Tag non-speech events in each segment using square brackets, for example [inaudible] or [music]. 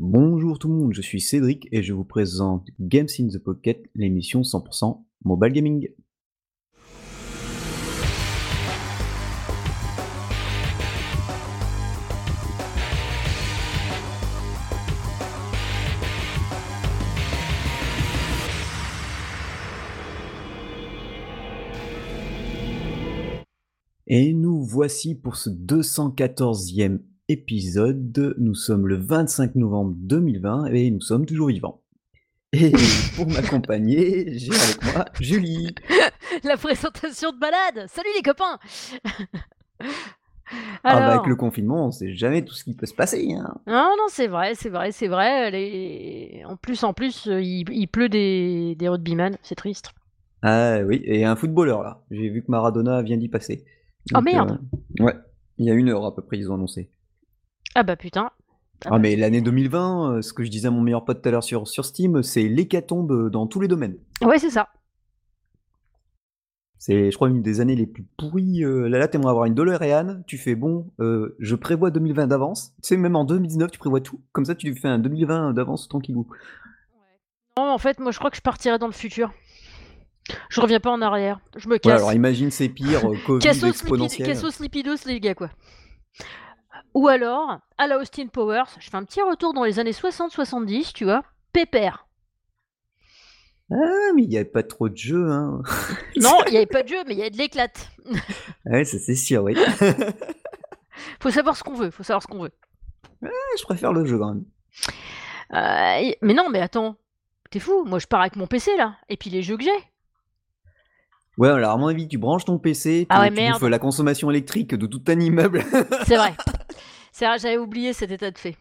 Bonjour tout le monde, je suis Cédric et je vous présente Games in the Pocket, l'émission 100% mobile gaming. Et nous voici pour ce 214e épisode. Nous sommes le 25 novembre 2020 et nous sommes toujours vivants. Et pour [laughs] m'accompagner, j'ai avec moi Julie. [laughs] La présentation de balade Salut les copains ah bah, avec le confinement, on sait jamais tout ce qui peut se passer. Hein. Non, non, c'est vrai, c'est vrai, c'est vrai. Les... En plus, en plus, euh, il, pleut des, des rugbyman, c'est triste. Ah oui, et un footballeur là. J'ai vu que Maradona vient d'y passer. oh merde euh, Ouais, il y a une heure à peu près, ils ont annoncé. Ah bah putain. Ah, ah mais l'année 2020, euh, ce que je disais à mon meilleur pote tout à l'heure sur, sur Steam, c'est l'hécatombe euh, dans tous les domaines. Ouais, c'est ça. C'est, je crois, une des années les plus pourries. Euh, là, là t'aimerais avoir une DeLorean, tu fais bon, je prévois 2020 d'avance. Tu sais, même en 2019, tu prévois tout. Comme ça, tu fais un 2020 d'avance tranquillou. Non, en fait, moi, je crois que je partirai dans le futur. Je reviens pas en arrière. Je me casse. alors imagine, c'est pire, [laughs] Covid. Cassos lipidos, les gars, quoi. Ou alors, à la Austin Powers, je fais un petit retour dans les années 60-70, tu vois, pépère. Ah, mais il n'y avait pas trop de jeux, hein. [laughs] non, il n'y avait pas de jeu, mais il y a de l'éclate. [laughs] ouais, ça c'est sûr, oui. [laughs] faut savoir ce qu'on veut, faut savoir ce qu'on veut. je préfère le jeu quand même. Euh, mais non, mais attends, t'es fou, moi je pars avec mon PC là, et puis les jeux que j'ai. Ouais, alors à mon avis, tu branches ton PC, tu, ah ouais, la consommation électrique de tout un immeuble. [laughs] C'est vrai. [laughs] C'est vrai, j'avais oublié cet état de fait.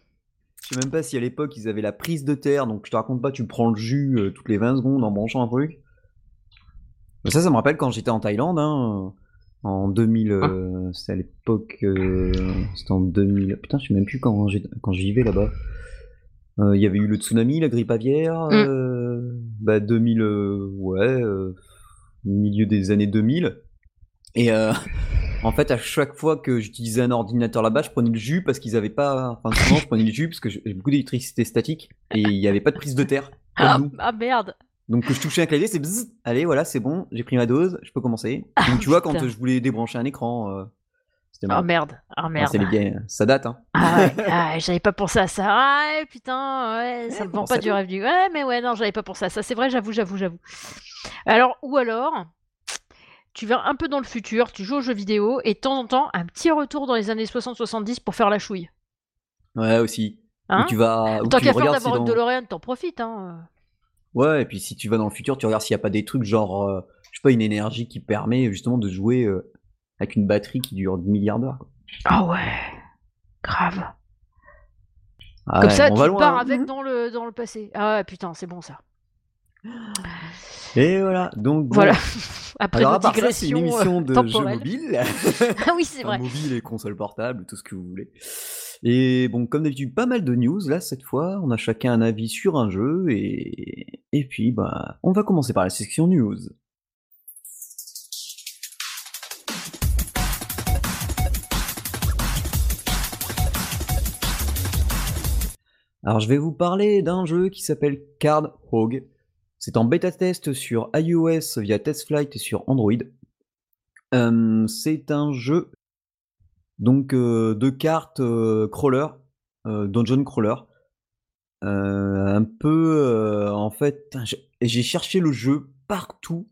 Je sais même pas si à l'époque ils avaient la prise de terre, donc je te raconte pas, tu prends le jus euh, toutes les 20 secondes en branchant un truc. Ça, ça me rappelle quand j'étais en Thaïlande, hein, en 2000, euh, ah. c'était à l'époque, euh, c'était en 2000, putain, je sais même plus quand, quand j'y vais là-bas. Il y avait eu le tsunami, la grippe aviaire, mm. bah 2000, ouais, milieu des années 2000. Et euh, [laughs] en fait, à chaque fois que j'utilisais un ordinateur là-bas, je prenais le jus parce qu'ils avaient pas. Enfin, souvent, je prenais le jus parce que j'ai beaucoup d'électricité statique et il n'y avait pas de prise de terre. Ah, ah, merde! Donc, je touchais un clavier, c'est bzzz, allez, voilà, c'est bon, j'ai pris ma dose, je peux commencer. Donc, tu vois, quand je voulais débrancher un écran, euh, Oh merde, oh merde. c'est les ça date, hein. [laughs] Ah ouais, j'avais pas pensé à ça. Ah putain, ouais, ça me vend pas du rêve du. Ouais, mais ouais, non, j'avais pas pensé à ça. C'est vrai, j'avoue, j'avoue, j'avoue. Alors, ou alors, tu vas un peu dans le futur, tu joues aux jeux vidéo, et de temps en temps, un petit retour dans les années 60-70 pour faire la chouille. Ouais, aussi. Hein tu vas. Tant qu'à faire d'avoir une DeLorean, t'en profites. Hein. Ouais, et puis si tu vas dans le futur, tu regardes s'il n'y a pas des trucs genre, euh, je sais pas, une énergie qui permet justement de jouer euh, avec une batterie qui dure 10 milliards d'heures. Ah ouais, grave. Ah Comme ça, tu pars hein. avec dans le, dans le passé. Ah ouais, putain, c'est bon ça. Et voilà, donc voilà. [laughs] Après Alors, à c'est une émission de jeux mobiles. [laughs] [laughs] ah oui, c'est vrai. Mobile et console portable, tout ce que vous voulez. Et bon, comme d'habitude, pas mal de news là cette fois. On a chacun un avis sur un jeu et et puis bah, on va commencer par la section news. Alors je vais vous parler d'un jeu qui s'appelle Card Rogue. C'est en bêta test sur iOS via TestFlight et sur Android. c'est un jeu donc euh, de cartes euh, crawler, euh, dungeon crawler. un peu en fait, j'ai cherché le jeu partout.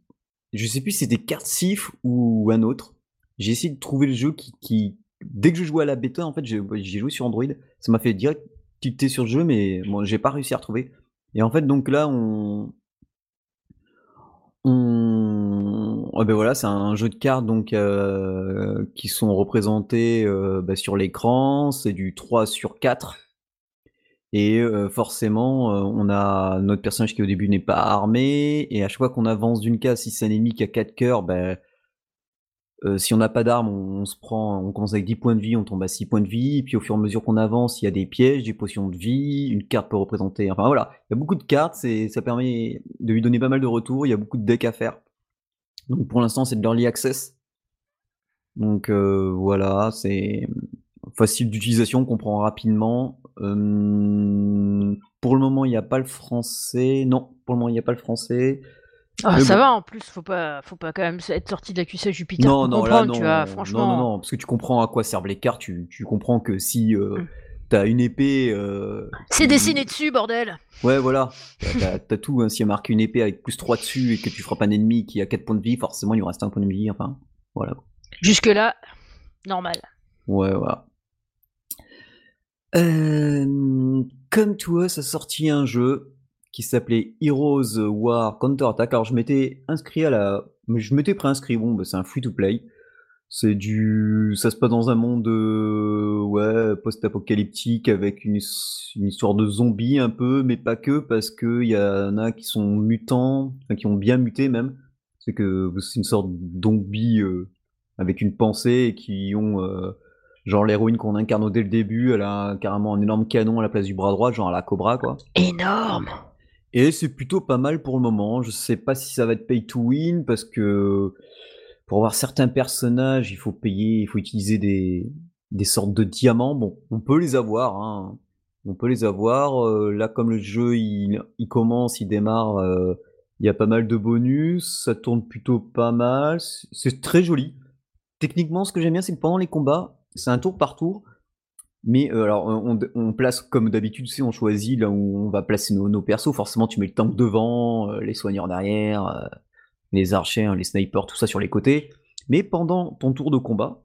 Je sais plus si c'était carte Sif ou un autre. J'ai essayé de trouver le jeu qui, dès que je jouais à la bêta, en fait, j'ai joué sur Android. Ça m'a fait direct tilter sur le jeu, mais bon, j'ai pas réussi à retrouver. Et en fait, donc là, on, ben voilà, c'est un jeu de cartes donc euh, qui sont représentés euh, bah, sur l'écran, c'est du 3 sur 4. Et euh, forcément, on a notre personnage qui au début n'est pas armé, et à chaque fois qu'on avance d'une case, si c'est un ennemi qui a 4 cœurs, ben euh, si on n'a pas d'armes, on, se prend, on commence avec 10 points de vie, on tombe à 6 points de vie, puis au fur et à mesure qu'on avance, il y a des pièges, des potions de vie, une carte peut représenter. Enfin voilà, il y a beaucoup de cartes, ça permet de lui donner pas mal de retours, il y a beaucoup de decks à faire. Donc pour l'instant, c'est de l'early access. Donc euh, voilà, c'est facile d'utilisation, on comprend rapidement. Euh, pour le moment, il y a pas le français. Non, pour le moment, il y a pas le français. Ah, ça bon. va en plus, faut pas, faut pas quand même être sorti de la cuisse à Jupiter Non, pour non, là, comprendre, tu vois, non, franchement. non, non, non, parce que tu comprends à quoi servent les cartes, tu, tu comprends que si euh, Mm. t'as une épée. euh, C'est dessiné dessus, bordel Ouais, voilà, t'as- t'as tout, hein. s'il y a marqué une épée avec plus 3 dessus et que tu frappes un ennemi qui a 4 points de vie, forcément il lui reste un point de vie, enfin, voilà. Jusque-là, normal. Ouais, voilà. Euh, comme toi, ça a sorti un jeu qui s'appelait Heroes War Counter-Attack. Alors, je m'étais inscrit à la. Je m'étais préinscrit, bon, bah, c'est un free-to-play. C'est du. Ça se passe dans un monde euh, ouais, post-apocalyptique avec une, his- une histoire de zombies un peu, mais pas que, parce qu'il y en a qui sont mutants, qui ont bien muté même. C'est que c'est une sorte de zombie euh, avec une pensée et qui ont. euh, genre l'héroïne qu'on incarne dès le début, elle a carrément un énorme canon à la place du bras droit, genre à la Cobra quoi. Énorme Et c'est plutôt pas mal pour le moment. Je sais pas si ça va être pay to win parce que pour avoir certains personnages, il faut payer, il faut utiliser des, des sortes de diamants. Bon, on peut les avoir, hein. On peut les avoir. Euh, là, comme le jeu il, commence, il démarre, euh, il y a pas mal de bonus. Ça tourne plutôt pas mal. C'est très joli. Techniquement, ce que j'aime bien, c'est que pendant les combats, c'est un tour par tour. Mais euh, alors, on, on place comme d'habitude, tu sais, on choisit là où on va placer nos, nos persos. Forcément, tu mets le tank devant, euh, les soigneurs derrière, euh, les archers, hein, les snipers, tout ça sur les côtés. Mais pendant ton tour de combat,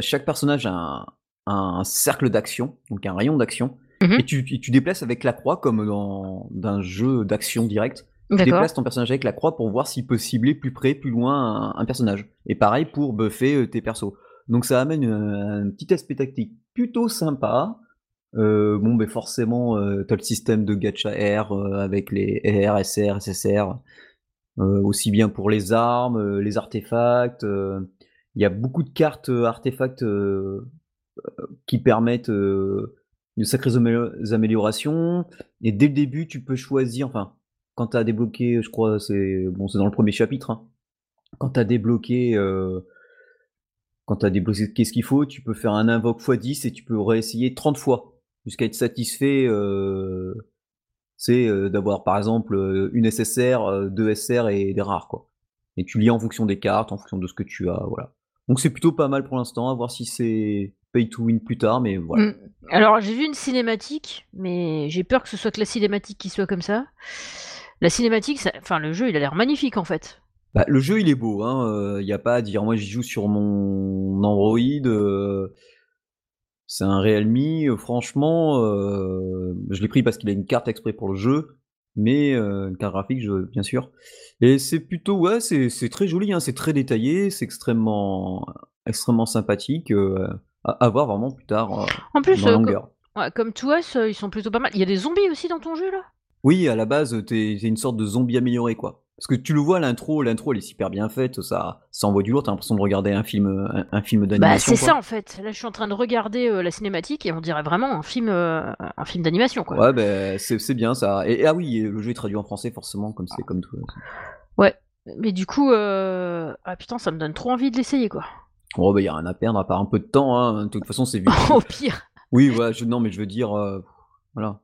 chaque personnage a un, un cercle d'action, donc un rayon d'action, Mhm. et tu, déplaces avec la croix comme dans d'un jeu d'action direct. Tu déplaces ton personnage avec la croix pour voir s'il peut cibler plus près, plus loin un, un personnage. Et pareil pour buffer tes persos. Donc ça amène un, petit aspect tactique plutôt sympa. Bon, ben forcément, euh, t'as le système de gacha R avec les R, SR, SSR, aussi bien pour les armes, les artefacts. Il y a beaucoup de cartes artefacts qui permettent de sacrées amé- améliorations. Et dès le début, tu peux choisir, enfin, quand tu as débloqué, je crois, c'est bon, dans le premier chapitre, hein, quand tu as débloqué, quand tu as débloqué ce qu'il faut, tu peux faire un invoque x10 et tu peux réessayer 30 fois jusqu'à être satisfait. Euh, c'est euh, d'avoir par exemple euh, une SSR, euh, deux SR et des rares quoi. Et tu lis en fonction des cartes, en fonction de ce que tu as, voilà. Donc c'est plutôt pas mal pour l'instant, à voir si c'est pay to win plus tard, mais voilà. Mm. Alors, j'ai vu une cinématique, mais j'ai peur que ce soit que la cinématique qui soit comme ça. La cinématique, enfin, le jeu, il a l'air magnifique en fait. Bah, le jeu il est beau, hein, il y a pas à dire. Moi j'y joue sur mon Android, euh, c'est un Realme, euh, franchement, euh, je l'ai pris parce qu'il a une carte exprès pour le jeu, mais euh, une carte graphique, je, bien sûr. Et c'est plutôt, ouais, c'est c'est très joli, hein, c'est très détaillé, c'est extrêmement, extrêmement sympathique. euh, à, à voir vraiment plus tard euh, En plus, dans euh, ouais, comme toi, ils sont plutôt pas mal. Il y a des zombies aussi dans ton jeu là? Oui, à la base, t'es t'es une sorte de zombie amélioré, quoi. Parce que tu le vois, l'intro, l'intro, elle est super bien faite, ça, ça envoie du lourd, t'as l'impression de regarder un film, un, un film Bah, d'animation. c'est quoi. ça en fait. Là, je suis en train de regarder euh, la cinématique et on dirait vraiment un film, euh, un film d'animation quoi. Ouais, ben, c'est c'est bien ça. Et, ah oui, le jeu est traduit en français, forcément, comme c'est comme tout. Ouais. Mais du coup, euh... ah putain, ça me donne trop envie de l'essayer quoi. Oh, bah, y a rien à perdre, à part un peu de temps, hein. De toute façon, c'est [laughs] vu. Au pire. Oui, je, non, mais je veux dire, euh, voilà.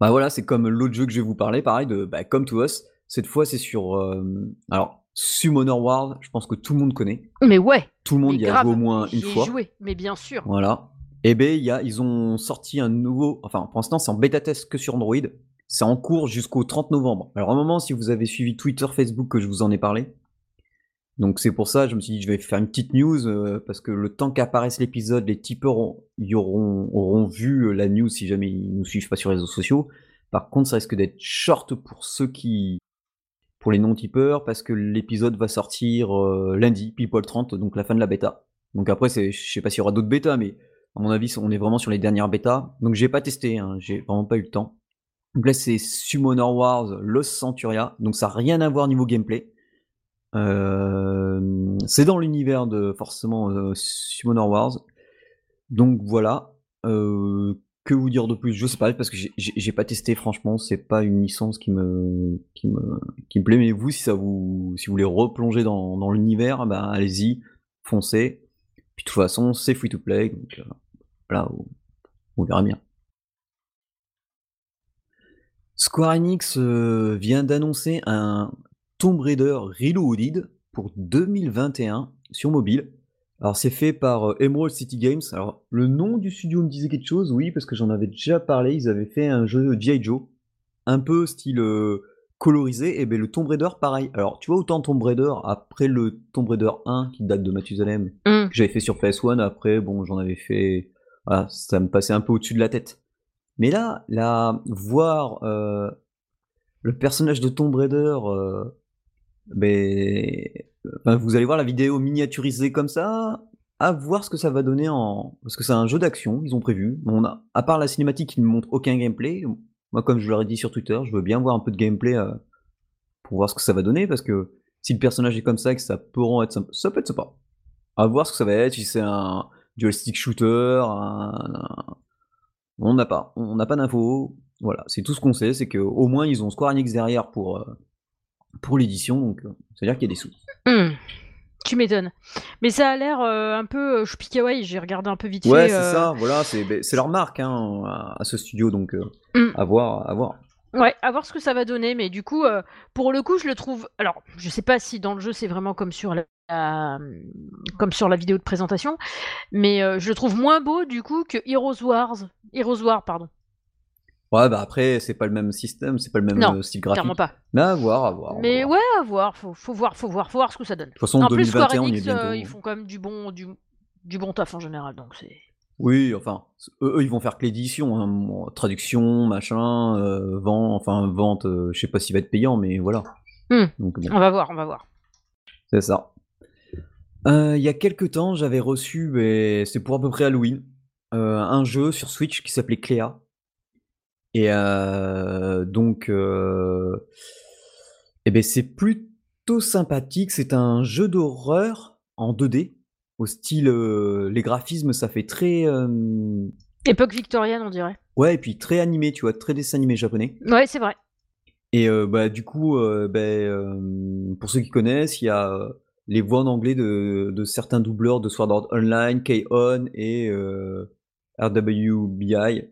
Bah voilà, c'est comme l'autre jeu que je vais vous parler, pareil, de bah, Come to Us. Cette fois, c'est sur. euh, alors, Summoner World, je pense que tout le monde connaît. Mais ouais. Tout le monde y a joué au moins une fois. joué, mais bien sûr. Voilà. Et ben, il y a, ils ont sorti un nouveau. Enfin, pour l'instant, c'est en bêta test que sur Android. C'est en cours jusqu'au 30 novembre. Alors, à un moment, si vous avez suivi Twitter, Facebook, que je vous en ai parlé. Donc, c'est pour ça, je me suis dit, je vais faire une petite news, euh, parce que le temps qu'apparaisse l'épisode, les tipeurs auront, vu euh, la news si jamais ils nous suivent pas sur les réseaux sociaux. Par contre, ça risque d'être short pour ceux qui. pour les non-tipeurs, parce que l'épisode va sortir euh, lundi, people 30, donc la fin de la bêta. Donc après, je sais pas s'il y aura d'autres bêtas, mais à mon avis, on est vraiment sur les dernières bêtas. Donc j'ai pas testé, hein, j'ai vraiment pas eu le temps. Donc là, c'est Summoner Wars Lost Centuria, donc ça n'a rien à voir niveau gameplay. Euh, c'est dans l'univers de forcément euh, Summoner Wars. Donc voilà. Euh, que vous dire de plus? Je sais pas, parce que j'ai- pas testé, franchement, c'est pas une licence qui me, qui me, qui me plaît. Mais vous, si ça vous, si vous voulez replonger dans, dans l'univers, ben allez-y, foncez. De toute façon, c'est free to play, euh, voilà, on, on verra bien. Square Enix vient d'annoncer un Tomb Raider Reloaded pour 2021 sur mobile. Alors c'est fait par Emerald City Games. Alors le nom du studio me disait quelque chose, oui, parce que j'en avais déjà parlé. Ils avaient fait un jeu G.I. Joe, un peu style colorisé. Et ben le Tomb Raider, pareil. Alors tu vois autant Tomb Raider après le Tomb Raider 1 qui date de Mathusalem, Mmh. que j'avais fait sur PS1. Après, bon, j'en avais fait. Voilà, ça me passait un peu au-dessus de la tête. Mais là, là, voir euh, le personnage de Tomb Raider, euh, ben, enfin, vous allez voir la vidéo miniaturisée comme ça, à voir ce que ça va donner en. Parce que c'est un jeu d'action, ils ont prévu. On a, à part la cinématique qui ne montre aucun gameplay, moi, comme je leur ai dit sur Twitter, je veux bien voir un peu de gameplay euh, pour voir ce que ça va donner, parce que si le personnage est comme ça, que ça peut être sympa, ça peut être sympa. À voir ce que ça va être, si c'est un dual stick shooter, un- on n'a pas, on n'a pas d'infos. Voilà, c'est tout ce qu'on sait, c'est qu'au moins ils ont Square Enix derrière pour, euh, pour l'édition, donc euh, c'est-à-dire qu'il y a des sous. Mmh. Tu m'étonnes. Mais ça a l'air euh, un peu euh, choupi kawaii, j'ai regardé un peu vite Ouais, fait. c'est ça, voilà, c'est ben, leur marque hein, à, à ce studio, donc euh, Mm. à voir, à voir. Ouais, à voir ce que ça va donner, mais du coup, euh, pour le coup, je le trouve. Alors, je sais pas si dans le jeu c'est vraiment comme sur la, la- comme sur la vidéo de présentation, mais euh, je le trouve moins beau du coup que Heroes Wars. Heroes War, pardon. Ouais, bah après, c'est pas le même système, c'est pas le même Non, euh, style graphique. Clairement pas. Mais à voir, à voir. Mais voir. ouais, à voir. Faut, faut voir, faut voir, faut voir ce que ça donne. De toute façon, en plus, Square 2021, on y est Enix, euh, bientôt. ils font quand même du bon, du, du bon taf en général, donc c'est. Oui, enfin, eux, ils vont faire que l'édition, hein, traduction, machin, euh, vent, enfin, vente, euh, je sais pas s'il va être payant, mais voilà. Hmm. Donc bon. On va voir, on va voir. C'est ça. Euh, il y a quelques temps, j'avais reçu, mais c'est pour à peu près Halloween, un jeu sur Switch qui s'appelait Cléa. Et euh, donc, euh, eh ben, c'est plutôt sympathique. C'est un jeu d'horreur en 2D, au style, euh, les graphismes, ça fait très, Époque victorienne, on dirait. ouais, et puis très animé, tu vois, très dessin animé japonais. Ouais, c'est vrai. Et euh, bah, du coup, euh, ben, euh, pour ceux qui connaissent, il y a les voix en anglais de, de certains doubleurs de Sword Art Online, K-On et RWBI.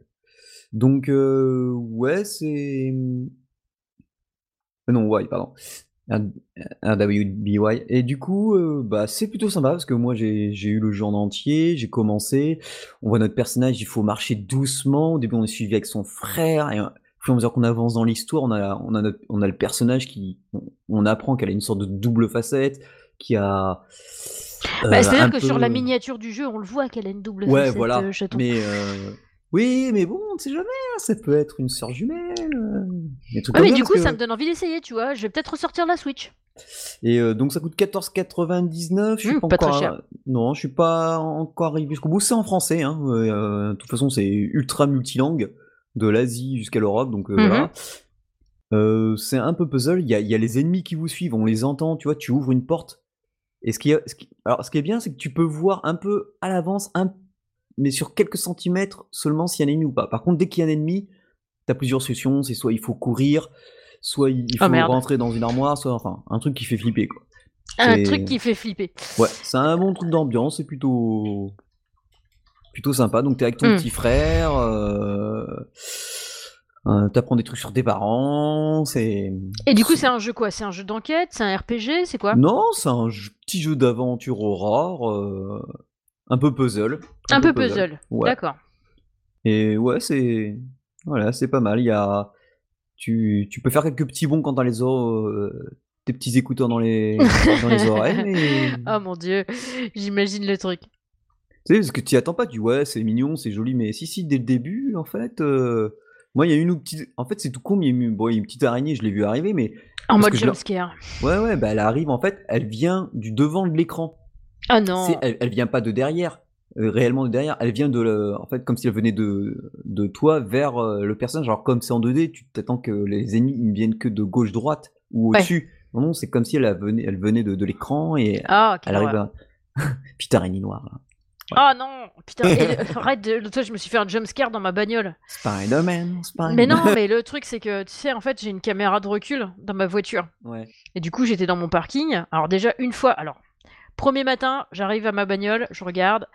Donc, euh, ouais, c'est. Euh, non, Y, pardon. R- RWBY. Et du coup, euh, bah, c'est plutôt sympa parce que moi, j'ai j'ai eu le jeu en entier, j'ai commencé. On voit notre personnage, il faut marcher doucement. Au début, on est suivi avec son frère. Et, euh, au fur et à mesure qu'on avance dans l'histoire, on a, on, a notre- on a le personnage qui. On, on apprend qu'elle a une sorte de double facette, qui a. euh, Bah, C'est-à-dire un que sur la peu- miniature du jeu, on le voit qu'elle a une double Ouais, facette, voilà. euh, chaton. Mais euh, oui, mais bon, on ne sait jamais. hein, Ça peut être une sœur jumelle. euh, mais du coup, que- ça me donne envie d'essayer, tu vois. Je vais peut-être ressortir la Switch. Et euh, donc ça coûte 14,99. Je suis Mmh, pas pas très encore. cher. Non, je suis pas encore arrivé jusqu'au bout. C'est en français. Hein. euh, de toute façon, c'est ultra multilingue de l'Asie jusqu'à l'Europe. Donc euh, Mhm. voilà. Euh, c'est un peu puzzle. Il y a, il y a les ennemis qui vous suivent. On les entend. Tu vois, tu ouvres une porte. Et ce qui, est- ce qui- alors, ce qui est bien, c'est que tu peux voir un peu à l'avance, un, mais sur quelques centimètres seulement s'il y a un ennemi ou pas. Par contre, dès qu'il y a un ennemi, tu as plusieurs solutions. C'est soit il faut courir, soit il Oh, faut rentrer dans une armoire, soit enfin un truc qui fait flipper quoi. Un truc qui fait flipper. Ouais, c'est un bon truc d'ambiance, c'est plutôt plutôt sympa. Donc t'es avec ton Mm. petit frère, euh... euh, t'apprends des trucs sur tes parents, c'est Et du coup, c'est un jeu quoi? C'est un jeu d'enquête? C'est un RPG C'est quoi? Non, c'est un jeu- petit jeu d'aventure horreur, euh, un peu puzzle, Un peu puzzle. Ouais. D'accord. Et ouais, c'est voilà, c'est pas mal. Il y a tu, tu peux faire quelques petits bons quand t'as les oreilles, euh, tes petits écouteurs dans les [laughs] dans les oreilles, mais Oh mon dieu, j'imagine le truc. Tu sais, parce que tu attends pas, tu dis ouais, c'est mignon, c'est joli, mais si, si, dès le début, en fait, euh, moi, il y a une petite. En fait, c'est tout con, mais il y a une, bon, il y a une petite araignée, je l'ai vu arriver, mais En Parce mode je jumpscare. ouais, ouais, bah, elle arrive, en fait, elle vient du devant de l'écran. Ah non. Elle, elle vient pas de derrière, euh, réellement de derrière, elle vient de. le- En fait, comme si elle venait de, de toi vers euh, le personnage. Alors, comme c'est en 2D, tu t'attends que les ennemis ne viennent que de gauche-droite ou Ouais. au-dessus. Non, non, c'est comme si elle venait, elle venait de, de l'écran et Ah, elle arrive à. [laughs] Putain, noire, là. Ah non Putain, le- [laughs] arrête, de- fois je me suis fait un jumpscare dans ma bagnole. Spider-Man, Spider-Man. Mais non, [laughs] mais le truc c'est que, tu sais, en fait, j'ai une caméra de recul dans ma voiture. Ouais. Et du coup, j'étais dans mon parking. Alors déjà, une fois, alors, premier matin, j'arrive à ma bagnole, je regarde,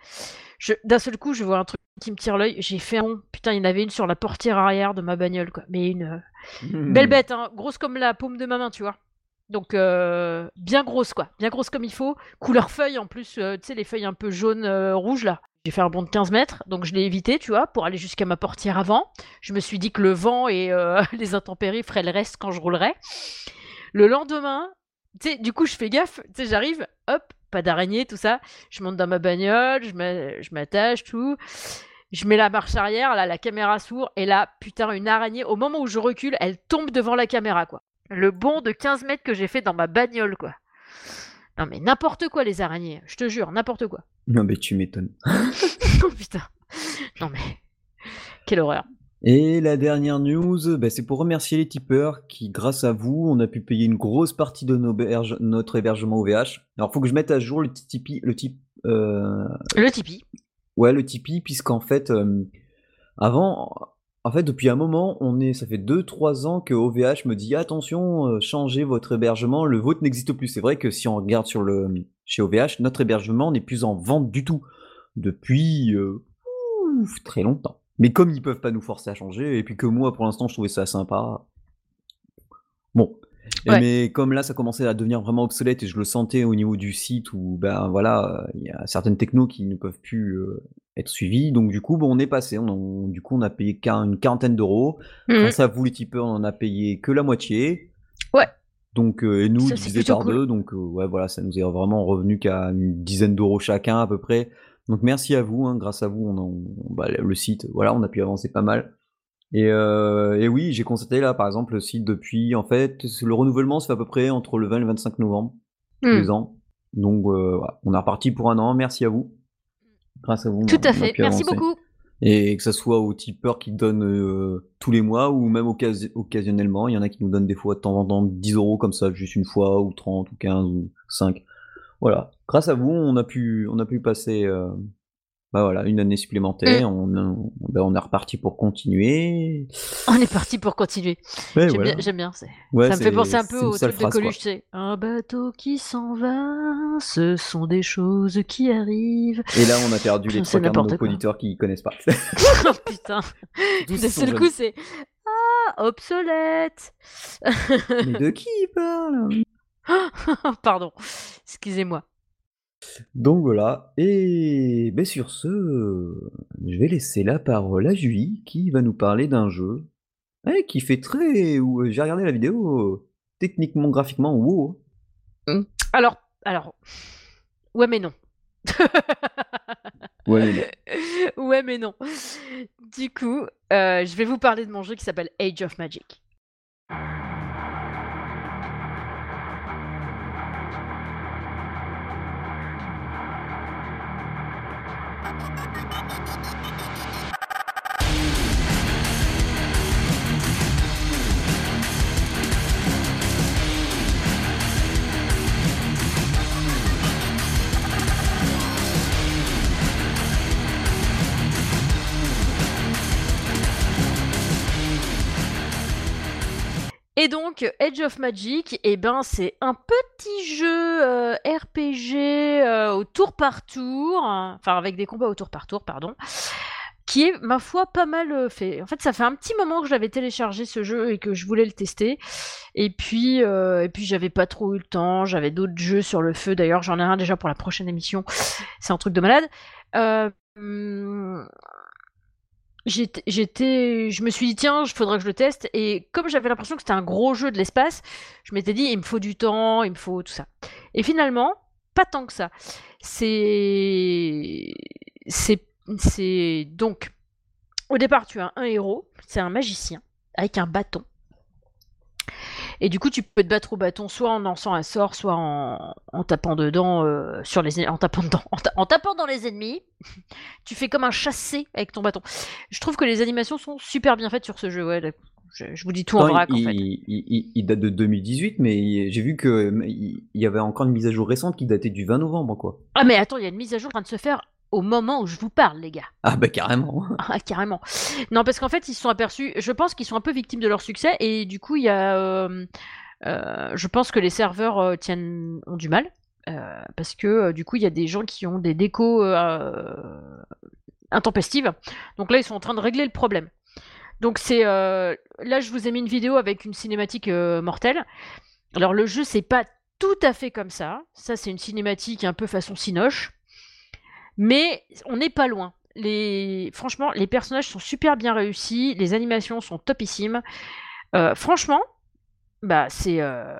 d'un seul coup, je vois un truc qui me tire l'œil. J'ai fait un putain, il y en avait une sur la portière arrière de ma bagnole, quoi. Mais une Hmm. belle bête, hein, grosse comme la paume de ma main, tu vois. Donc euh, bien grosse, quoi, bien grosse comme il faut. Couleur feuille en plus, euh, tu sais les feuilles un peu jaune euh, rouge là. J'ai fait un bond de 15 mètres, donc je l'ai évité, tu vois, pour aller jusqu'à ma portière avant. Je me suis dit que le vent et euh, [laughs] les intempéries feraient le reste quand je roulerais. Le lendemain, tu sais, du coup, je fais gaffe, tu sais, j'arrive, hop, pas d'araignée, tout ça. Je monte dans ma bagnole, je m'a- je m'attache, tout. Je mets la marche arrière, là, la caméra s'ouvre, et là, putain, une araignée, au moment où je recule, elle tombe devant la caméra, quoi. Le bond de 15 mètres que j'ai fait dans ma bagnole, quoi. Non, mais n'importe quoi, les araignées, je te jure, n'importe quoi. Non, mais tu m'étonnes. [laughs] Oh, putain. Non, mais. Quelle horreur. Et la dernière news, bah, c'est pour remercier les tipeurs qui, grâce à vous, on a pu payer une grosse partie de nos notre hébergement OVH. Alors, faut que je mette à jour le Tipeee, le type, euh, Le Tipeee. ouais, le Tipeee, puisqu'en fait, euh, avant, en fait, depuis un moment, on est, ça fait 2-3 ans que OVH me dit attention, euh, changez votre hébergement, le vôtre n'existe plus. C'est vrai que si on regarde sur le, chez OVH, notre hébergement n'est plus en vente du tout depuis ouf, très longtemps. Mais comme ils peuvent pas nous forcer à changer, et puis que moi, pour l'instant, je trouvais ça sympa. Bon. Ouais. Mais comme là, ça commençait à devenir vraiment obsolète et je le sentais au niveau du site où, ben voilà, il y a certaines technos qui ne peuvent plus euh, être suivies. Donc du coup, bon, on est passé. On, on- du coup, on a payé une quarantaine d'euros. Grâce à vous, les tipeurs, on en a payé que la moitié. Ouais. Donc, euh, et nous, Ça, divisé par cool. deux. Donc, euh, ouais, voilà, ça nous est vraiment revenu qu'à une dizaine d'euros chacun à peu près. Donc, merci à vous. hein, grâce à vous, on, en- bah, le site, voilà, on a pu avancer pas mal. Et, euh, et oui, j'ai constaté là, par exemple, le site depuis, en fait, le renouvellement se fait à peu près entre le 20 et le 25 novembre tous les ans. Donc, euh, voilà, on est reparti pour un an. Merci à vous. Grâce à vous. Tout on- à fait. Merci avancer. beaucoup. Et que ce soit aux tipeurs qui donnent euh, tous les mois ou même occasi- occasionnellement. Il y en a qui nous donnent des fois de temps en temps 10 euros comme ça, juste une fois, ou 30, ou 15, ou 5. Voilà. Grâce à vous, on a pu, on a pu passer euh, bah voilà, une année supplémentaire. On, on, ben, on est reparti pour continuer. On est parti pour continuer. Ouais, J'aime voilà. bien, Ouais, ça me fait penser un peu au truc de phrase. Coluche. Un bateau qui s'en va, ce sont des choses qui arrivent. Et là, on a perdu les trois quarts de nos auditeurs qui connaissent pas. [laughs] oh putain. [laughs] D'un seul coup, c'est Ah, obsolète. Mais de qui il parle? [laughs] Pardon. Excusez-moi. Donc voilà, et ben sur ce, euh, je vais laisser la parole à Julie qui va nous parler d'un jeu eh, qui fait très... ou, euh, J'ai regardé la vidéo, euh, techniquement, graphiquement, wow. Alors, alors. Ouais, mais non. [laughs] Ouais, mais bon. ouais, mais non. Du coup, euh, je vais vous parler de mon jeu qui s'appelle Age of Magic. Et donc, Age of Magic, eh ben, c'est un petit jeu euh, RPG euh, au tour par tour, enfin avec des combats au tour par tour, pardon, qui est, ma foi, pas mal euh, fait. En fait, ça fait un petit moment que j'avais téléchargé ce jeu et que je voulais le tester. Et puis, et puis j'avais pas trop eu le temps, j'avais d'autres jeux sur le feu. D'ailleurs, j'en ai un déjà pour la prochaine émission. C'est un truc de malade. J'étais, je me suis dit tiens, il faudrait que je le teste. Et comme j'avais l'impression que c'était un gros jeu de l'espace, je m'étais dit il me faut du temps, il me faut tout ça. Et finalement, pas tant que ça. C'est, c'est, c'est donc au départ tu as un héros, c'est un magicien avec un bâton. Et du coup, tu peux te battre au bâton soit en lançant un sort, soit en, en tapant dedans euh, sur les en tapant dedans, en, ta- en tapant dans les ennemis. [laughs] tu fais comme un chassé avec ton bâton. Je trouve que les animations sont super bien faites sur ce jeu. Ouais, là, je, je vous dis tout en vrac en il, fait. il- il- il date de 2018, mais j'ai vu que il y avait encore une mise à jour récente qui datait du 20 novembre, quoi. Ah mais attends, il y a une mise à jour en train de se faire au moment où je vous parle, les gars. Ah bah carrément. [laughs] Ah, carrément. Non, parce qu'en fait, ils se sont aperçus, je pense qu'ils sont un peu victimes de leur succès, et du coup, il y a. euh, euh, je pense que les serveurs euh, tiennent, ont du mal parce que du coup, il y a des gens qui ont des décos intempestives. Donc là, ils sont en train de régler le problème. Donc c'est là, je vous ai mis une vidéo avec une cinématique mortelle. Alors le jeu, c'est pas tout à fait comme ça. Ça, c'est une cinématique un peu façon Cinoche. Mais on n'est pas loin. Franchement, les personnages sont super bien réussis, les animations sont topissimes. Euh, franchement, bah c'est euh,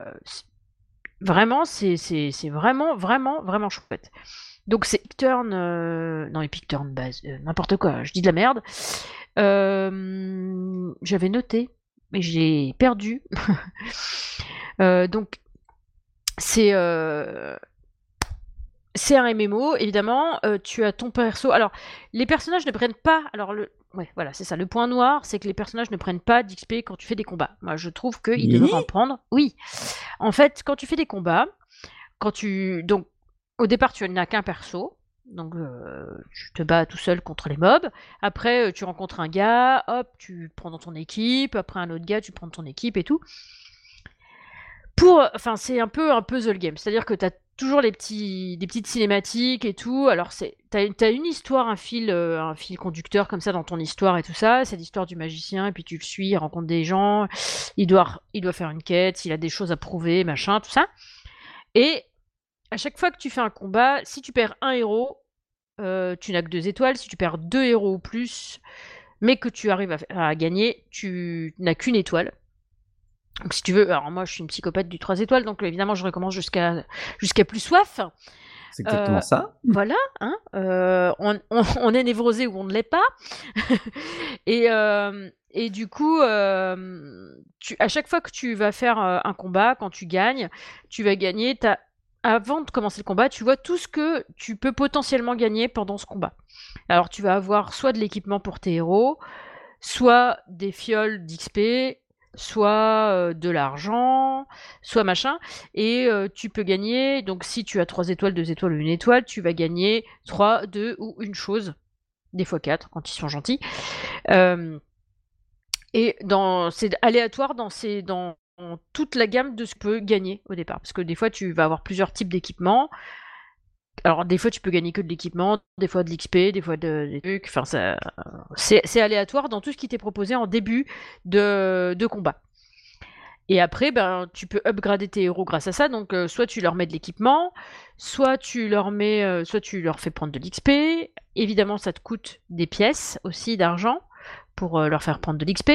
vraiment, c'est vraiment, vraiment, vraiment chouette. Donc c'est Turn, euh, non Epic Turn base, n'importe quoi, je dis de la merde. J'avais noté, mais j'ai perdu. [laughs] donc c'est c'est un MMO, évidemment. Euh, tu as ton perso. Alors, les personnages ne prennent pas. Alors, le. Ouais, voilà, c'est ça. Le point noir, c'est que les personnages ne prennent pas d'XP quand tu fais des combats. Moi, je trouve qu'ils devraient en prendre. Oui. En fait, quand tu fais des combats, quand tu. Donc, au départ, tu n'as qu'un perso. Donc, euh, tu te bats tout seul contre les mobs. Après, euh, tu rencontres un gars, hop, tu prends dans ton équipe. Après, un autre gars, tu prends dans ton équipe et tout. Pour. Enfin, c'est un peu un puzzle game. C'est-à-dire que tu as toujours les petits, des petites cinématiques et tout. Alors, t'as, as une histoire, un fil, euh, un fil conducteur comme ça dans ton histoire et tout ça. C'est l'histoire du magicien, et puis tu le suis, il rencontre des gens, il doit, il doit faire une quête, il a des choses à prouver, machin, tout ça. Et à chaque fois que tu fais un combat, si tu perds un héros, euh, tu n'as que deux étoiles. Si tu perds deux héros ou plus, mais que tu arrives à gagner, tu n'as qu'une étoile. Donc si tu veux, alors moi je suis une psychopathe du 3 étoiles, donc évidemment je recommence jusqu'à jusqu'à plus soif. C'est exactement euh, ça. [laughs] Voilà, hein, euh, on, est névrosé ou on ne l'est pas. [laughs] et, euh, et du coup, tu, à chaque fois que tu vas faire un combat, quand tu gagnes, tu vas gagner. Avant de commencer le combat, tu vois tout ce que tu peux potentiellement gagner pendant ce combat. Alors tu vas avoir soit de l'équipement pour tes héros, soit des fioles d'XP, soit de l'argent, soit machin. Et tu peux gagner, donc si tu as 3 étoiles, 2 étoiles ou une étoile, tu vas gagner 3, 2 ou une chose. Des fois 4 quand ils sont gentils. et dans, c'est aléatoire dans, ces, dans toute la gamme de ce que tu peux gagner au départ. Parce que des fois, tu vas avoir plusieurs types d'équipements. Alors, des fois, tu peux gagner que de l'équipement, des fois de l'XP, des fois de, des trucs. Enfin, ça, c'est, aléatoire dans tout ce qui t'est proposé en début de, combat. Et après, ben, tu peux upgrader tes héros grâce à ça. Donc, euh, soit tu leur mets de l'équipement, soit tu leur mets, euh, soit tu leur fais prendre de l'XP. Évidemment, ça te coûte des pièces aussi d'argent pour euh, leur faire prendre de l'XP.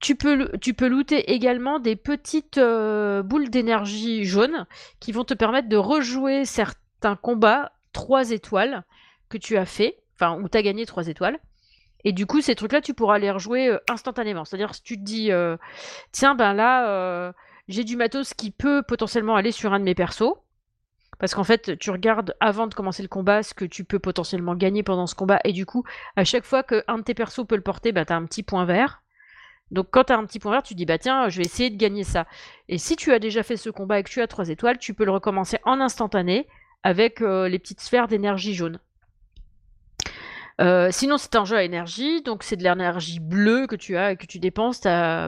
Tu peux, tu peux looter également des petites boules d'énergie jaune qui vont te permettre de rejouer certains un combat 3 étoiles que tu as fait, enfin, où tu as gagné 3 étoiles. Et du coup, ces trucs-là, tu pourras les rejouer euh, instantanément. C'est-à-dire, si tu te dis, euh, tiens, ben là, euh, j'ai du matos qui peut potentiellement aller sur un de mes persos. Parce qu'en fait, tu regardes avant de commencer le combat ce que tu peux potentiellement gagner pendant ce combat. Et du coup, à chaque fois qu'un de tes persos peut le porter, bah, tu un petit point vert. Donc quand tu as un petit point vert, tu dis, bah tiens, je vais essayer de gagner ça. Et si tu as déjà fait ce combat et que tu as 3 étoiles, tu peux le recommencer en instantané avec euh, les petites sphères d'énergie jaune. Euh, sinon, c'est un jeu à énergie, donc c'est de l'énergie bleue que tu as et que tu dépenses.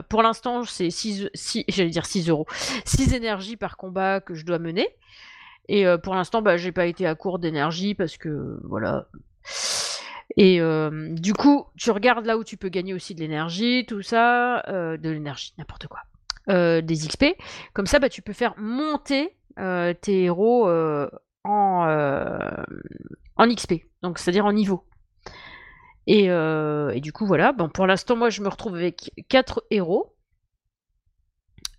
Pour l'instant, c'est 6, j'allais dire 6 euros. 6 énergies par combat que je dois mener. Et euh, pour l'instant, bah, j'ai pas été à court d'énergie parce que voilà. Et du coup, tu regardes là où tu peux gagner aussi de l'énergie, tout ça, de l'énergie, n'importe quoi, des XP. Comme ça, bah, tu peux faire monter tes héros en, euh, XP, donc c'est-à-dire en niveau. Et, euh, et, du coup, voilà. Bon, pour l'instant, moi, je me retrouve avec 4 héros.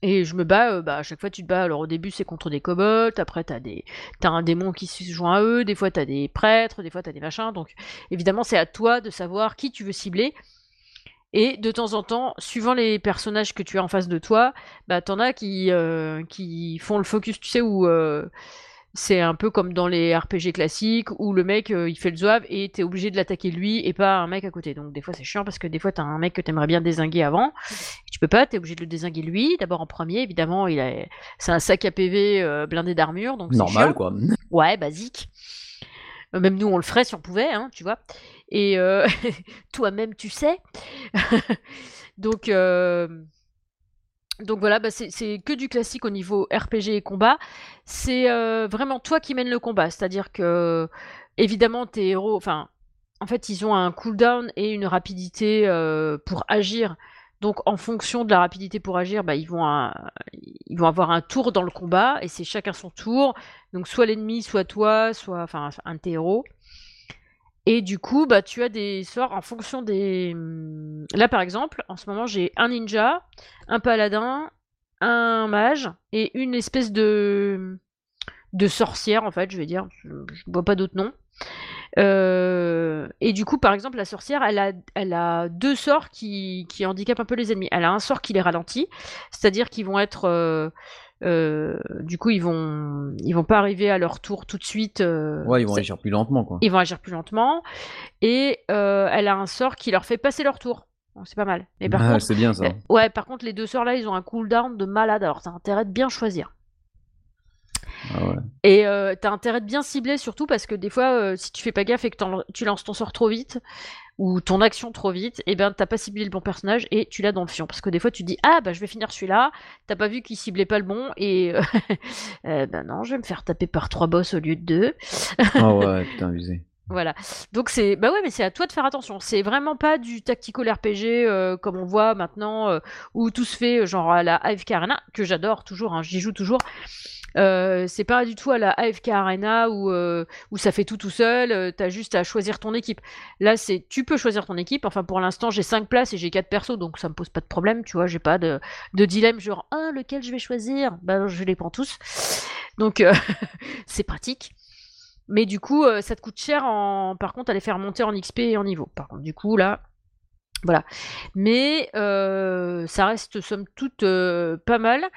Et je me bats, euh, bah, à chaque fois tu te bats, alors au début c'est contre des kobolds, après t'as des, un démon qui se joint à eux, des fois t'as des prêtres, des fois t'as des machins, donc évidemment c'est à toi de savoir qui tu veux cibler. Et de temps en temps, suivant les personnages que tu as en face de toi, bah t'en as qui, qui font le focus, tu sais, où c'est un peu comme dans les RPG classiques où le mec euh, il fait le zouave et t'es obligé de l'attaquer lui et pas un mec à côté. Donc des fois c'est chiant parce que des fois t'as un mec que t'aimerais bien désinguer avant et tu peux pas, t'es obligé de le désinguer lui. D'abord en premier, évidemment, il a c'est un sac à PV euh, blindé d'armure donc normal quoi. [laughs] Ouais, basique. Euh, même nous on le ferait si on pouvait, hein, tu vois. Et [laughs] toi-même tu sais. [laughs] donc Donc voilà, bah, c'est que du classique au niveau RPG et combat. C'est vraiment toi qui mènes le combat. C'est-à-dire que, évidemment, tes héros, enfin, en fait, ils ont un cooldown et une rapidité pour agir. Donc, en fonction de la rapidité pour agir, bah, ils, vont ils vont avoir un tour dans le combat et c'est chacun son tour. Donc, soit l'ennemi, soit toi, soit enfin un de tes héros. Et du coup, bah, tu as des sorts en fonction des. Mmh, là, par exemple, en ce moment, j'ai un ninja, un paladin, un mage et une espèce de de sorcière, en fait, je vais dire. Je, ne vois pas d'autres noms. Euh, et du coup, par exemple, la sorcière, elle a, elle a deux sorts qui, qui handicapent un peu les ennemis. Elle a un sort qui les ralentit, c'est-à-dire qu'ils vont être euh, euh, du coup, ils vont, ils vont pas arriver à leur tour tout de suite. Euh, ouais, ils vont agir plus lentement, quoi. Ils vont agir plus lentement. Et euh, elle a un sort qui leur fait passer leur tour. c'est pas mal. Mais par ah, c'est bien ça. ouais, par contre, les deux sorts là, ils ont un cooldown de malade. Alors, t'as intérêt de bien choisir. Ah ouais. Et t'as intérêt de bien cibler surtout parce que des fois, si tu fais pas gaffe et que tu lances ton sort trop vite, ou ton action trop vite, et eh ben t'as pas ciblé le bon personnage et tu l'as dans le fion. Parce que des fois tu dis ah bah je vais finir celui-là, t'as pas vu qu'il ciblait pas le bon et euh, [laughs] ben non je vais me faire taper par trois boss au lieu de deux. oh ouais [laughs] putain usé. Voilà. Donc c'est bah ouais mais c'est à toi de faire attention. C'est vraiment pas du tactical RPG euh, comme on voit maintenant euh, où tout se fait genre à la AFK Arena que j'adore toujours, hein, j'y joue toujours. Euh, c'est pas du tout à la AFK Arena où, euh, où ça fait tout tout seul, euh, t'as juste à choisir ton équipe. Là, c'est tu peux choisir ton équipe. Enfin, pour l'instant, j'ai 5 places et j'ai 4 persos, donc ça me pose pas de problème, tu vois. J'ai pas de, dilemme genre, ah, lequel je vais choisir? Bah, je les prends tous. Donc, [laughs] c'est pratique. Mais du coup, ça te coûte cher en... par contre à les faire monter en XP et en niveau. Par contre, du coup, là, voilà. Mais ça reste somme toute pas mal.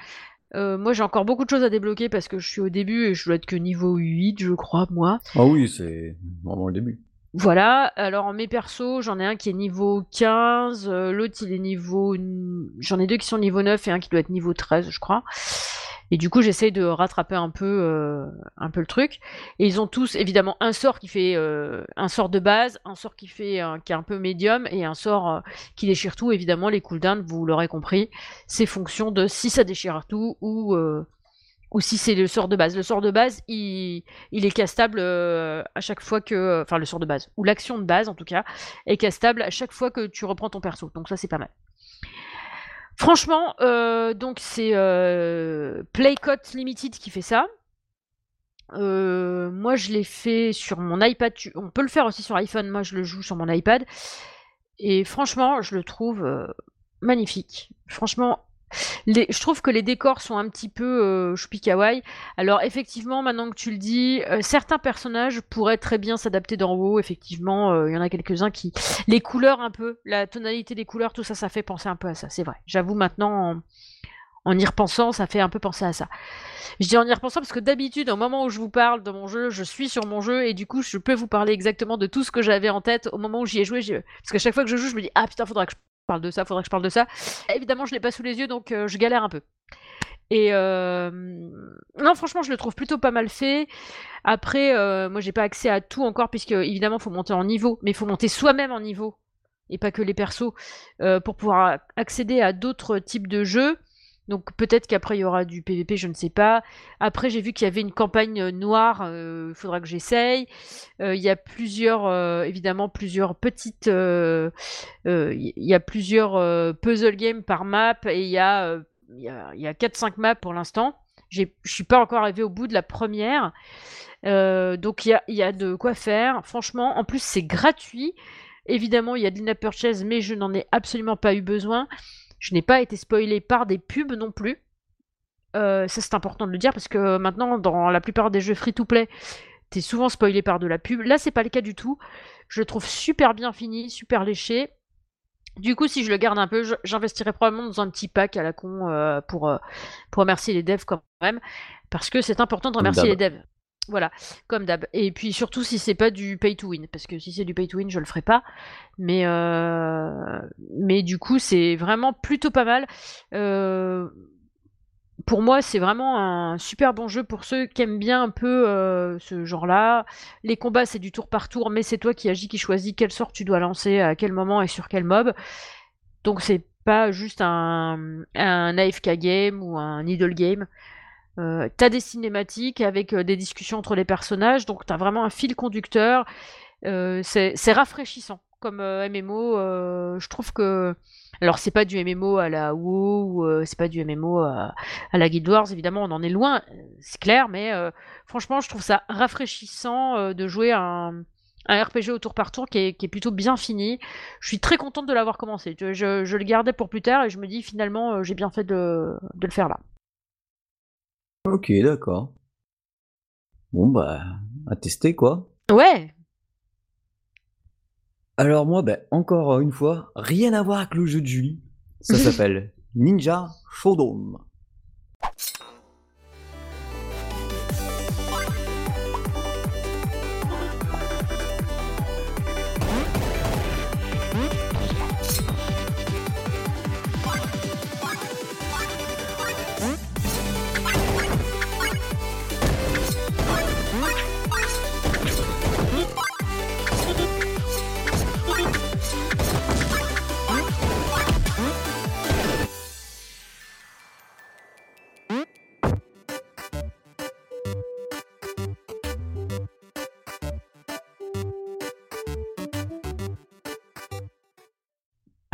Euh, moi, j'ai encore beaucoup de choses à débloquer parce que je suis au début et je dois être que niveau 8, je crois, moi. Ah oui, c'est vraiment le début. Voilà, alors mes persos, j'en ai un qui est niveau 15, euh, l'autre il est niveau... J'en ai deux qui sont niveau 9 et un qui doit être niveau 13, je crois. Et du coup, j'essaye de rattraper un peu, euh, un peu le truc. Et ils ont tous évidemment un sort qui fait euh, un sort de base, un sort qui fait qui est un peu médium et un sort euh, qui déchire tout. Évidemment, les cooldowns, vous l'aurez compris, c'est fonction de si ça déchire tout ou ou si c'est le sort de base. Le sort de base, il, il est castable à chaque fois que, enfin le sort de base ou l'action de base en tout cas est castable à chaque fois que tu reprends ton perso. Donc ça c'est pas mal. Franchement, euh, donc c'est euh, Playcott Limited qui fait ça. Euh, moi, je l'ai fait sur mon iPad. On peut le faire aussi sur iPhone. Moi, je le joue sur mon iPad. Et franchement, je le trouve magnifique. Franchement, je trouve que les décors sont un petit peu euh, kawaii. Alors effectivement, maintenant que tu le dis, euh, certains personnages pourraient très bien s'adapter d'en haut. Effectivement, euh, il y en a quelques-uns qui... Les couleurs un peu, la tonalité des couleurs, tout ça, ça fait penser un peu à ça. C'est vrai. J'avoue maintenant, en... y repensant, ça fait un peu penser à ça. Je dis en y repensant parce que d'habitude, au moment où je vous parle de mon jeu, je suis sur mon jeu et du coup, je peux vous parler exactement de tout ce que j'avais en tête au moment où j'y ai joué. Parce qu'à chaque fois que je joue, je me dis, ah putain, faudra que je parle de ça, faudrait que je parle de ça. Évidemment, je l'ai pas sous les yeux, donc euh, je galère un peu. Et euh, non, franchement, je le trouve plutôt pas mal fait. Après, euh, moi, j'ai pas accès à tout encore, puisque évidemment, faut monter en niveau, mais il faut monter soi-même en niveau, et pas que les persos, pour pouvoir accéder à d'autres types de jeux. Donc peut-être qu'après il y aura du PVP, je ne sais pas. Après j'ai vu qu'il y avait une campagne euh, noire, il euh, faudra que j'essaye. Euh, il y a plusieurs, évidemment plusieurs petites, il y a plusieurs puzzle games par map et il y a, a, y a 4-5 maps pour l'instant. Je suis pas encore arrivé au bout de la première. donc il y a, y a de quoi faire. Franchement, en plus c'est gratuit. Évidemment il y a de l'in purchase mais je n'en ai absolument pas eu besoin. Je n'ai pas été spoilé par des pubs non plus. Euh, ça c'est important de le dire parce que maintenant dans la plupart des jeux free-to-play, t'es souvent spoilé par de la pub. Là c'est pas le cas du tout. Je le trouve super bien fini, super léché. Du coup, si je le garde un peu, j'investirai probablement dans un petit pack à la con euh, pour, euh, pour remercier les devs quand même. Parce que c'est important de remercier les devs. Voilà, comme d'hab. Et puis surtout si c'est pas du pay to win, parce que si c'est du pay to win, je le ferai pas. Mais euh... du coup, c'est vraiment plutôt pas mal. Euh... Pour moi, c'est vraiment un super bon jeu pour ceux qui aiment bien un peu euh, ce genre-là. Les combats, c'est du tour par tour, mais c'est toi qui agis, qui choisis quel sort tu dois lancer, à quel moment et sur quel mob. Donc c'est pas juste un, un AFK game ou un idle game. Euh, t'as des cinématiques avec euh, des discussions entre les personnages, donc t'as vraiment un fil conducteur. Euh, c'est rafraîchissant comme MMO. je trouve que. Alors, c'est pas du MMO à la WoW, ou c'est pas du MMO à, la Guild Wars, évidemment, on en est loin, c'est clair, mais franchement, je trouve ça rafraîchissant de jouer un, un RPG au tour par tour qui est, plutôt bien fini. Je suis très contente de l'avoir commencé. Je, le gardais pour plus tard et je me dis finalement, j'ai bien fait de le faire là. OK, d'accord. Bon, bah, à tester, quoi. Ouais! Alors moi, bah, encore une fois, rien à voir avec le jeu de Julie. Ça [laughs] s'appelle Ninja Showdown.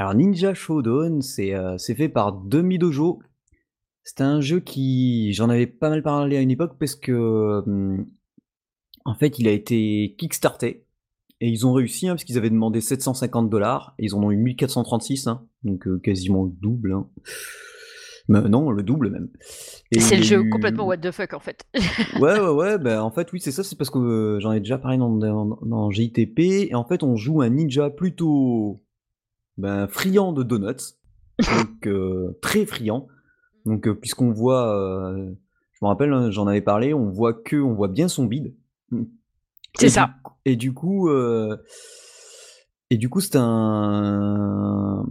Alors Ninja Showdown, c'est, euh, c'est fait par Demi Dojo. C'était un jeu qui j'en avais pas mal parlé à une époque parce que, en fait, il a été kickstarté et ils ont réussi, hein, parce qu'ils avaient demandé 750 dollars et ils en ont eu 1436, hein, donc euh, quasiment le double, hein. non, le double même c'est le jeu complètement what the fuck, en fait. Ouais, ouais, [laughs] ouais, bah, en fait, oui, c'est ça, c'est parce que, euh, j'en ai déjà parlé dans dans dans JTP et en fait, on joue un ninja plutôt ben, friand de donuts, donc euh, très friand. Donc euh, puisqu'on voit, euh, je me rappelle, hein, j'en avais parlé, on voit que, on voit bien son bide. C'est ça. et du coup, et du coup, c'est un,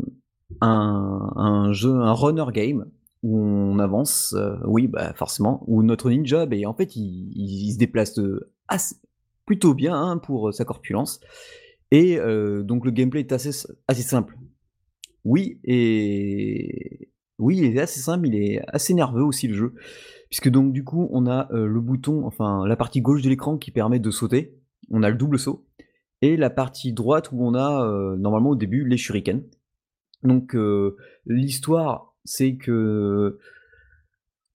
un, jeu, un runner game où on avance. oui, bah forcément. Où notre ninja, ben, en fait, il, se déplace assez, plutôt bien hein, pour sa corpulence. Et donc le gameplay est assez, assez simple. Oui, et oui, il est assez simple, il est assez nerveux aussi le jeu. Puisque donc du coup, on a le bouton, enfin la partie gauche de l'écran qui permet de sauter. On a le double saut. Et la partie droite où on a normalement au début les shurikens. Donc l'histoire, c'est que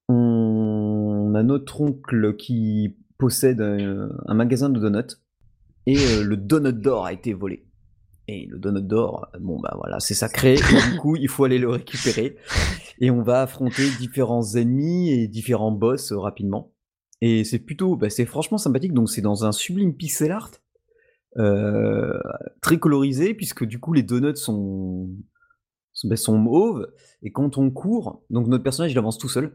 on a notre oncle qui possède un magasin de donuts et euh, le donut d'or a été volé. Et le donut d'or, euh, bon bah voilà, c'est sacré, du coup il faut aller le récupérer. Et on va affronter différents ennemis et différents boss euh, rapidement. Et c'est plutôt, bah, c'est franchement sympathique, donc c'est dans un sublime pixel art, très colorisé, puisque du coup les donuts sont, sont, bah, sont mauves, et quand on court, donc notre personnage il avance tout seul,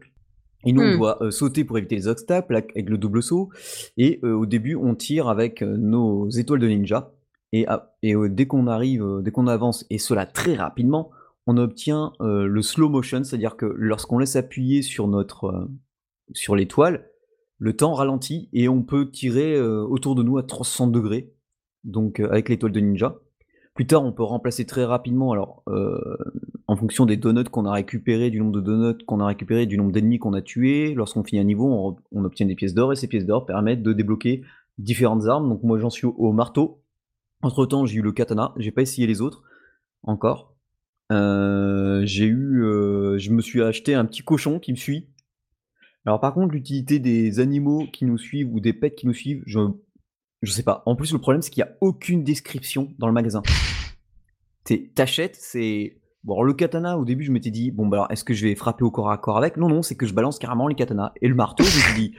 et nous, on mmh. doit sauter pour éviter les obstacles avec le double saut. Et au début, on tire avec nos étoiles de ninja. Et, et dès qu'on arrive, dès qu'on avance, et cela très rapidement, on obtient le slow motion, c'est-à-dire que lorsqu'on laisse appuyer sur notre sur l'étoile, le temps ralentit et on peut tirer autour de nous à 360 degrés, donc avec l'étoile de ninja. Plus tard, on peut remplacer très rapidement, alors en fonction des donuts qu'on a récupérés, du nombre de donuts qu'on a récupérés, du nombre d'ennemis qu'on a tués. Lorsqu'on finit un niveau, on, obtient des pièces d'or et ces pièces d'or permettent de débloquer différentes armes. Donc moi j'en suis au, marteau. Entre temps j'ai eu le katana, j'ai pas essayé les autres encore. Euh, j'ai eu, euh, je me suis acheté un petit cochon qui me suit. Alors par contre l'utilité des animaux qui nous suivent ou des pets qui nous suivent, je, je sais pas. En plus le problème c'est qu'il n'y a aucune description dans le magasin. T'achètes, c'est Bon, le katana, au début, je m'étais dit, bon, bah alors, est-ce que je vais frapper au corps à corps avec? Non, non, c'est que je balance carrément les katanas. Et le marteau, je me suis dit,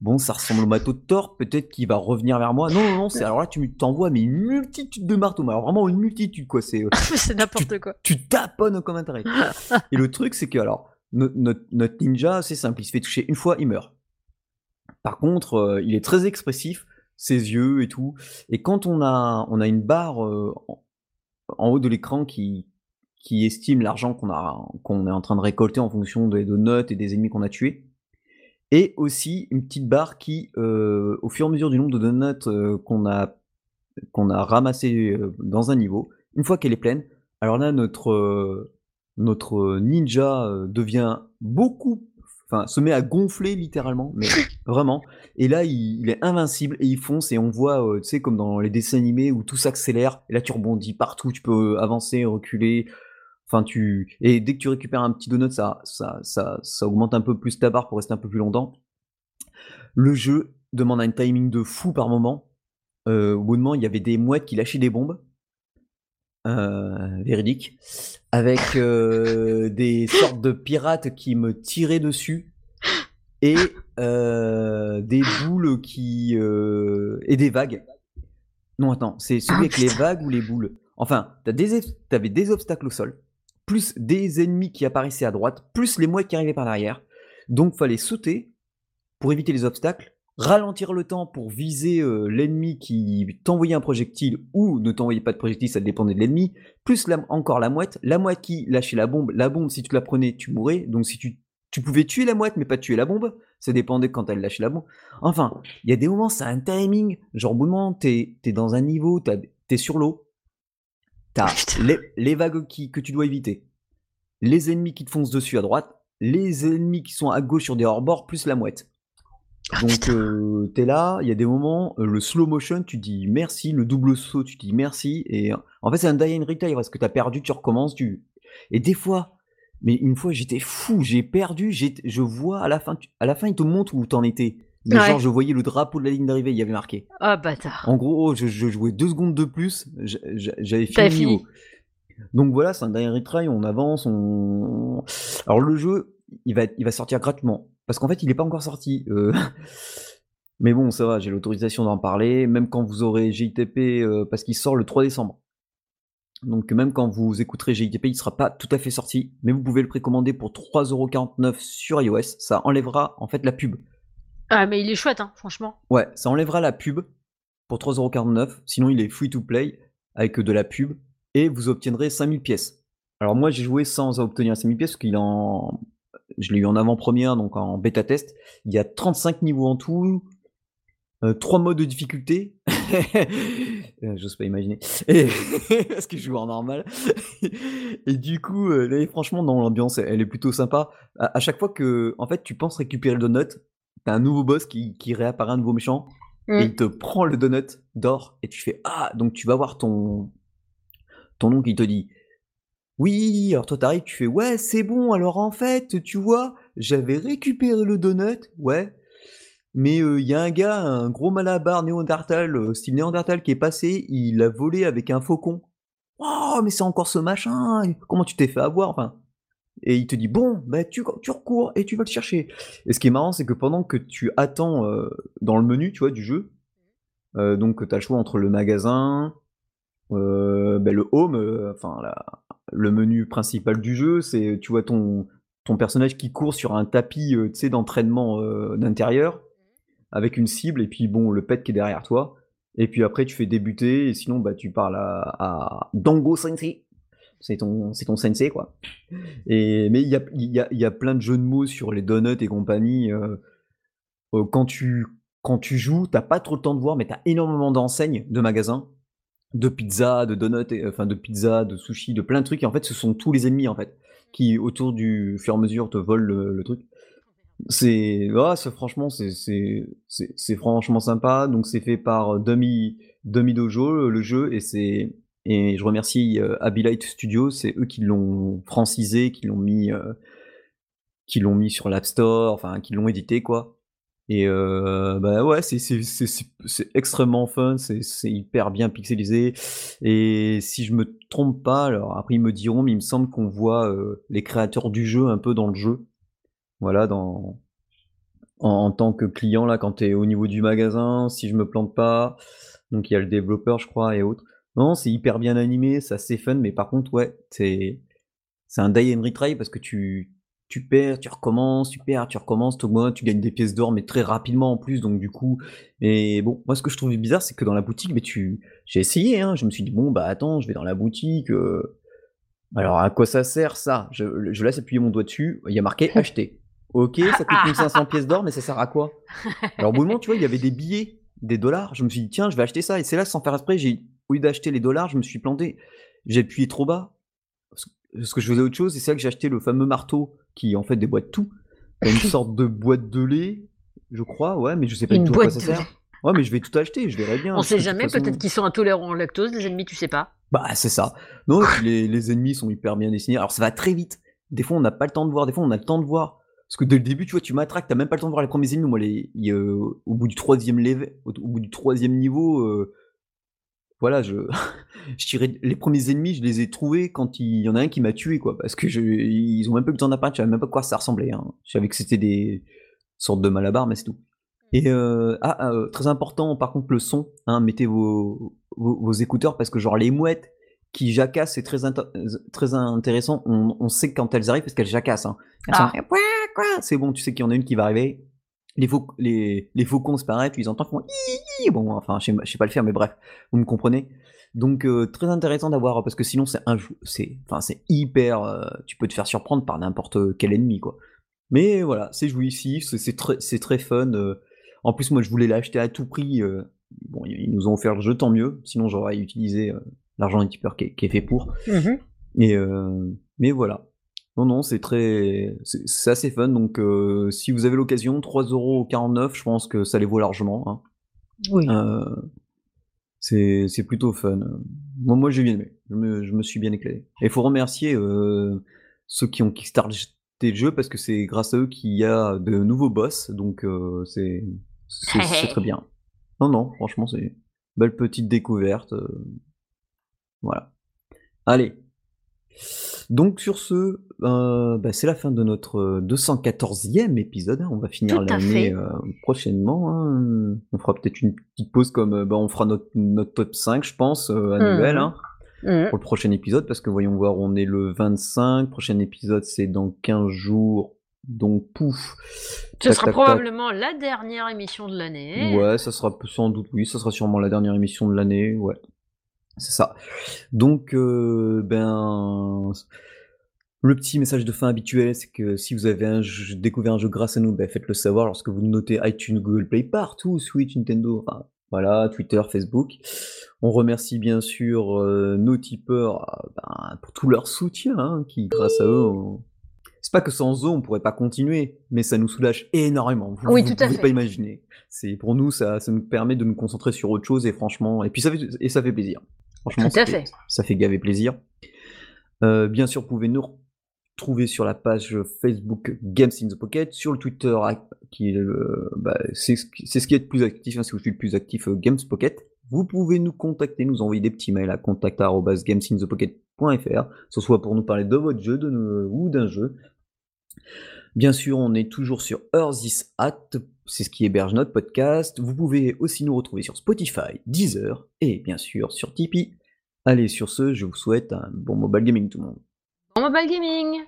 bon, ça ressemble au marteau de Thor, peut-être qu'il va revenir vers moi. Non, non, non, c'est alors là, tu t'envoies mais une multitude de marteaux, mais alors vraiment une multitude, quoi. C'est euh, [laughs] c'est n'importe quoi. Tu taponnes comme intérêt. Et le truc, c'est que, alors, notre, ninja, c'est simple, il se fait toucher une fois, il meurt. Par contre, euh, il est très expressif, ses yeux et tout. Et quand on a, on a une barre euh, en haut de l'écran qui, qui estime l'argent qu'on a qu'on est en train de récolter en fonction des notes et des ennemis qu'on a tués. Et aussi une petite barre qui, euh, au fur et à mesure du nombre de donuts euh, qu'on a qu'on a ramassé dans un niveau, une fois qu'elle est pleine, alors là notre notre ninja devient beaucoup enfin, se met à gonfler littéralement, mais [laughs] vraiment. Et là, il, est invincible et il fonce et on voit, euh, tu sais, comme dans les dessins animés où tout s'accélère et là tu rebondis partout, tu peux avancer, reculer. Enfin, tu et dès que tu récupères un petit donut, ça, ça, ça, ça augmente un peu plus ta barre pour rester un peu plus longtemps. Le jeu demande un timing de fou par moment. Euh, au bout de moment, il y avait des mouettes qui lâchaient des bombes. Euh, véridique, avec euh, des sortes de pirates qui me tiraient dessus et euh, des boules qui et des vagues. Non, attends, c'est celui avec les vagues ou les boules? Enfin, t'avais des obstacles au sol, plus des ennemis qui apparaissaient à droite, plus les mouettes qui arrivaient par derrière. Donc, fallait sauter pour éviter les obstacles ralentir le temps pour viser euh, l'ennemi qui t'envoyait un projectile ou ne t'envoyait pas de projectile, ça dépendait de l'ennemi, plus encore la mouette, la mouette qui lâchait la bombe, la bombe si tu la prenais tu mourais, donc si tu, tu pouvais tuer la mouette mais pas tuer la bombe, ça dépendait quand elle lâchait la bombe. Enfin, il y a des moments, c'est un timing, genre au bout moment, t'es es dans un niveau, t'es sur l'eau, t'as les, les, vagues qui, que tu dois éviter, les ennemis qui te foncent dessus à droite, les ennemis qui sont à gauche sur des hors-bords, plus la mouette. Ah, Donc euh, t'es là, il y a des moments, euh, le slow motion, tu dis merci, le double saut, tu dis merci, et en fait c'est un die and retire, parce que t'as perdu, tu recommences, tu... Et des fois, mais une fois j'étais fou, j'ai perdu, je vois à la fin, à la fin il te montre où t'en étais. Mais genre je voyais le drapeau de la ligne d'arrivée, il y avait marqué. Oh bâtard. En gros, je, jouais deux secondes de plus, j'avais fini, fini. Donc voilà, c'est un die and retry, on avance, on... Alors le jeu, il va, il va sortir gratuitement. Parce qu'en fait, il n'est pas encore sorti. Euh. [laughs] Mais bon, ça va, j'ai l'autorisation d'en parler, même quand vous aurez GITP, euh, parce qu'il sort le 3 décembre. Donc même quand vous écouterez GITP, il ne sera pas tout à fait sorti, mais vous pouvez le précommander pour 3,49€ sur iOS. Ça enlèvera en fait la pub. Ah mais il est chouette, hein, franchement. Ouais, ça enlèvera la pub pour 3,49€. Sinon, il est free to play avec de la pub et vous obtiendrez 5000 pièces. Alors moi, j'ai joué sans obtenir 5000 pièces parce qu'il en je l'ai eu en avant-première, donc en bêta test. Il y a 35 niveaux en tout, euh, trois modes de difficulté. [laughs] Euh, j'ose pas imaginer. Et [laughs] parce que je joue en normal. et du coup, euh, franchement, dans l'ambiance, elle est plutôt sympa. À, chaque fois que, en fait, tu penses récupérer le donut, t'as un nouveau boss qui, réapparaît, un nouveau méchant, et il te prend le donut d'or, et tu fais ah, donc tu vas voir ton ton oncle, il te dit oui, alors toi t'arrives, tu fais ouais, c'est bon. Alors en fait, tu vois, j'avais récupéré le donut, ouais. Mais il y a un gars, un gros malabar néandertal, style néandertal, qui est passé, il a volé avec un faucon. Oh, mais c'est encore ce machin, comment tu t'es fait avoir enfin, Et il te dit, bon, bah, tu, tu recours et tu vas le chercher. Et ce qui est marrant, c'est que pendant que tu attends dans le menu, tu vois, du jeu, donc tu as le choix entre le magasin, bah, le home, enfin, la, le menu principal du jeu, c'est tu vois ton, ton personnage qui court sur un tapis euh, d'entraînement euh, d'intérieur avec une cible et puis bon le pet qui est derrière toi et puis après tu fais débuter et sinon bah tu parles à, Dango Sensei. C'est ton c'est ton sensei quoi. Et mais il y a, y, a, y a plein de jeux de mots sur les donuts et compagnie euh, quand tu quand tu joues t'as pas trop le temps de voir mais t'as énormément d'enseignes de magasins de pizza, de donuts, enfin de pizza, de sushi, de plein de trucs. Et en fait, ce sont tous les ennemis en fait qui, autour du fur et à mesure, te volent le, truc. C'est, ah, franchement, c'est franchement sympa. Donc c'est fait par Dummy, Dummy Dojo le jeu et c'est et je remercie euh, Abilite Studio, c'est eux qui l'ont francisé, qui l'ont mis, euh, qui l'ont mis sur l'App Store, enfin qui l'ont édité quoi. Et euh, bah ouais, c'est extrêmement fun, c'est hyper bien pixelisé. Et si je me trompe pas, alors après ils me diront, mais il me semble qu'on voit euh, les créateurs du jeu un peu dans le jeu. Voilà, dans en, tant que client là, quand tu es au niveau du magasin, si je me plante pas. Donc il y a le développeur, je crois, et autres. Non, c'est hyper bien animé, c'est assez fun, mais par contre, ouais, c'est c'est un die and retry parce que tu tu perds, tu recommences, tu perds, tu recommences, toi, tu gagnes des pièces d'or, mais très rapidement en plus, donc du coup, mais bon, moi ce que je trouve bizarre, c'est que dans la boutique, mais tu, j'ai essayé, hein, je me suis dit bon bah attends, je vais dans la boutique, euh, alors à quoi ça sert ça? Je, je laisse appuyer mon doigt dessus, il y a marqué [laughs] acheter. Ok, ça coûte 1500 [laughs] pièces d'or, mais ça sert à quoi? Alors au bout moment, tu vois, il y avait des billets, des dollars, je me suis dit tiens, je vais acheter ça, et c'est là sans faire exprès, j'ai au lieu d'acheter les dollars, je me suis planté, j'ai appuyé trop bas, ce que je faisais autre chose, et c'est ça que j'ai acheté le fameux marteau qui en fait déboîte tout. [laughs] T'as une sorte de boîte de lait, je crois, ouais, mais je sais pas Une du tout à quoi ça sert. Ouais, mais je vais tout acheter, je verrai bien. On sait jamais, façon- peut-être qu'ils sont intolérants au lactose, les ennemis, tu sais pas. Bah, c'est ça. Non, [laughs] les, les ennemis sont hyper bien dessinés. Alors, ça va très vite. Des fois, on n'a pas le temps de voir. Des fois, on a le temps de voir. Parce que dès le début, tu vois, tu m'attraques, t'as même pas le temps de voir les premiers ennemis. Moi, les, y euh, au bout du troisième level, au, au bout du troisième niveau, euh, voilà, je, [laughs] je tirais les premiers ennemis, je les ai trouvés quand il y en a un qui m'a tué, quoi. Parce que je, ils ont même pas eu le temps d'apparaître. Je savais même pas à quoi ça ressemblait. Hein. Je savais que c'était des sortes de malabars, mais c'est tout. Et euh, ah, euh, très important, par contre, le son. Hein, mettez vos, vos, vos écouteurs parce que genre les mouettes qui jacassent, c'est très, intéressant. On, on sait quand elles arrivent parce qu'elles jacassent. Hein. Ah. C'est bon, tu sais qu'il y en a une qui va arriver. Les, fau- les, les faucons, les entends, ils font Hi, hi Bon, enfin, je sais, je sais pas le faire, mais bref, vous me comprenez. Donc, euh, très intéressant d'avoir, parce que sinon, c'est un jeu, c'est, enfin, c'est hyper, euh, tu peux te faire surprendre par n'importe quel ennemi, quoi. Mais voilà, c'est jouissif, c'est c'est très, c'est très fun. euh. En plus, moi, je voulais l'acheter à tout prix. Bon, ils nous ont offert le jeu, tant mieux. Sinon, j'aurais utilisé l'argent des tipeurs qui, est- qui est fait pour. Et euh, mais voilà. Non, non, c'est très, c'est assez fun. Donc, euh, si vous avez l'occasion, 3,49€, je pense que ça les vaut largement. hein. Oui. Euh, c'est c'est plutôt fun. Moi, moi j'ai bien aimé. Je me, je me suis bien éclaté. Et il faut remercier euh, ceux qui ont kickstarté le jeu parce que c'est grâce à eux qu'il y a de nouveaux boss. Donc, euh, c'est [laughs] très bien. Non, non, franchement, c'est une belle petite découverte. euh, Voilà. Allez. Donc sur ce, euh, bah, c'est la fin de notre euh, 214e épisode. hein. On va finir l'année euh, prochainement. hein. On fera peut-être une petite pause comme euh, bah, on fera notre, notre top 5, je pense, euh, annuel Mhm. hein, Mhm. pour le prochain épisode. Parce que voyons voir, on est le 25. Prochain épisode, c'est dans 15 jours. Donc pouf. Ce Tac, sera tac, tac. probablement la dernière émission de l'année. Ouais, ça sera sans doute, oui, ça sera sûrement la dernière émission de l'année, ouais. C'est ça. Donc, euh, ben, le petit message de fin habituel, c'est que si vous avez un jeu- découvert un jeu grâce à nous, ben, faites-le savoir lorsque vous notez iTunes, Google Play, partout, Switch, Nintendo, enfin, voilà, Twitter, Facebook. On remercie bien sûr euh, nos tipeurs euh, ben, pour tout leur soutien, hein, qui, grâce à eux, on- c'est pas que sans eux on pourrait pas continuer, mais ça nous soulage énormément. Vous, Oui, vous tout à pouvez fait. pas imaginer. C'est pour nous ça, ça nous permet de nous concentrer sur autre chose et franchement et puis ça fait et ça fait plaisir. Franchement, Tout à ça fait. ça fait gaver plaisir. Euh, bien sûr, vous pouvez nous retrouver sur la page Facebook Games in the Pocket, sur le Twitter ah, qui bah, c'est ce qui c'est ce qui est le plus actif, hein, c'est où je suis le plus actif euh, Games Pocket. Vous pouvez nous contacter, nous envoyer des petits mails à contact@gamesinthepocket.fr, ce soit pour nous parler de votre jeu de, nous- ou d'un jeu. Bien sûr, on est toujours sur Earth is At, c'est ce qui héberge notre podcast. Vous pouvez aussi nous retrouver sur Spotify, Deezer et bien sûr sur Tipeee. Allez, sur ce, je vous souhaite un bon mobile gaming tout le monde. Bon mobile gaming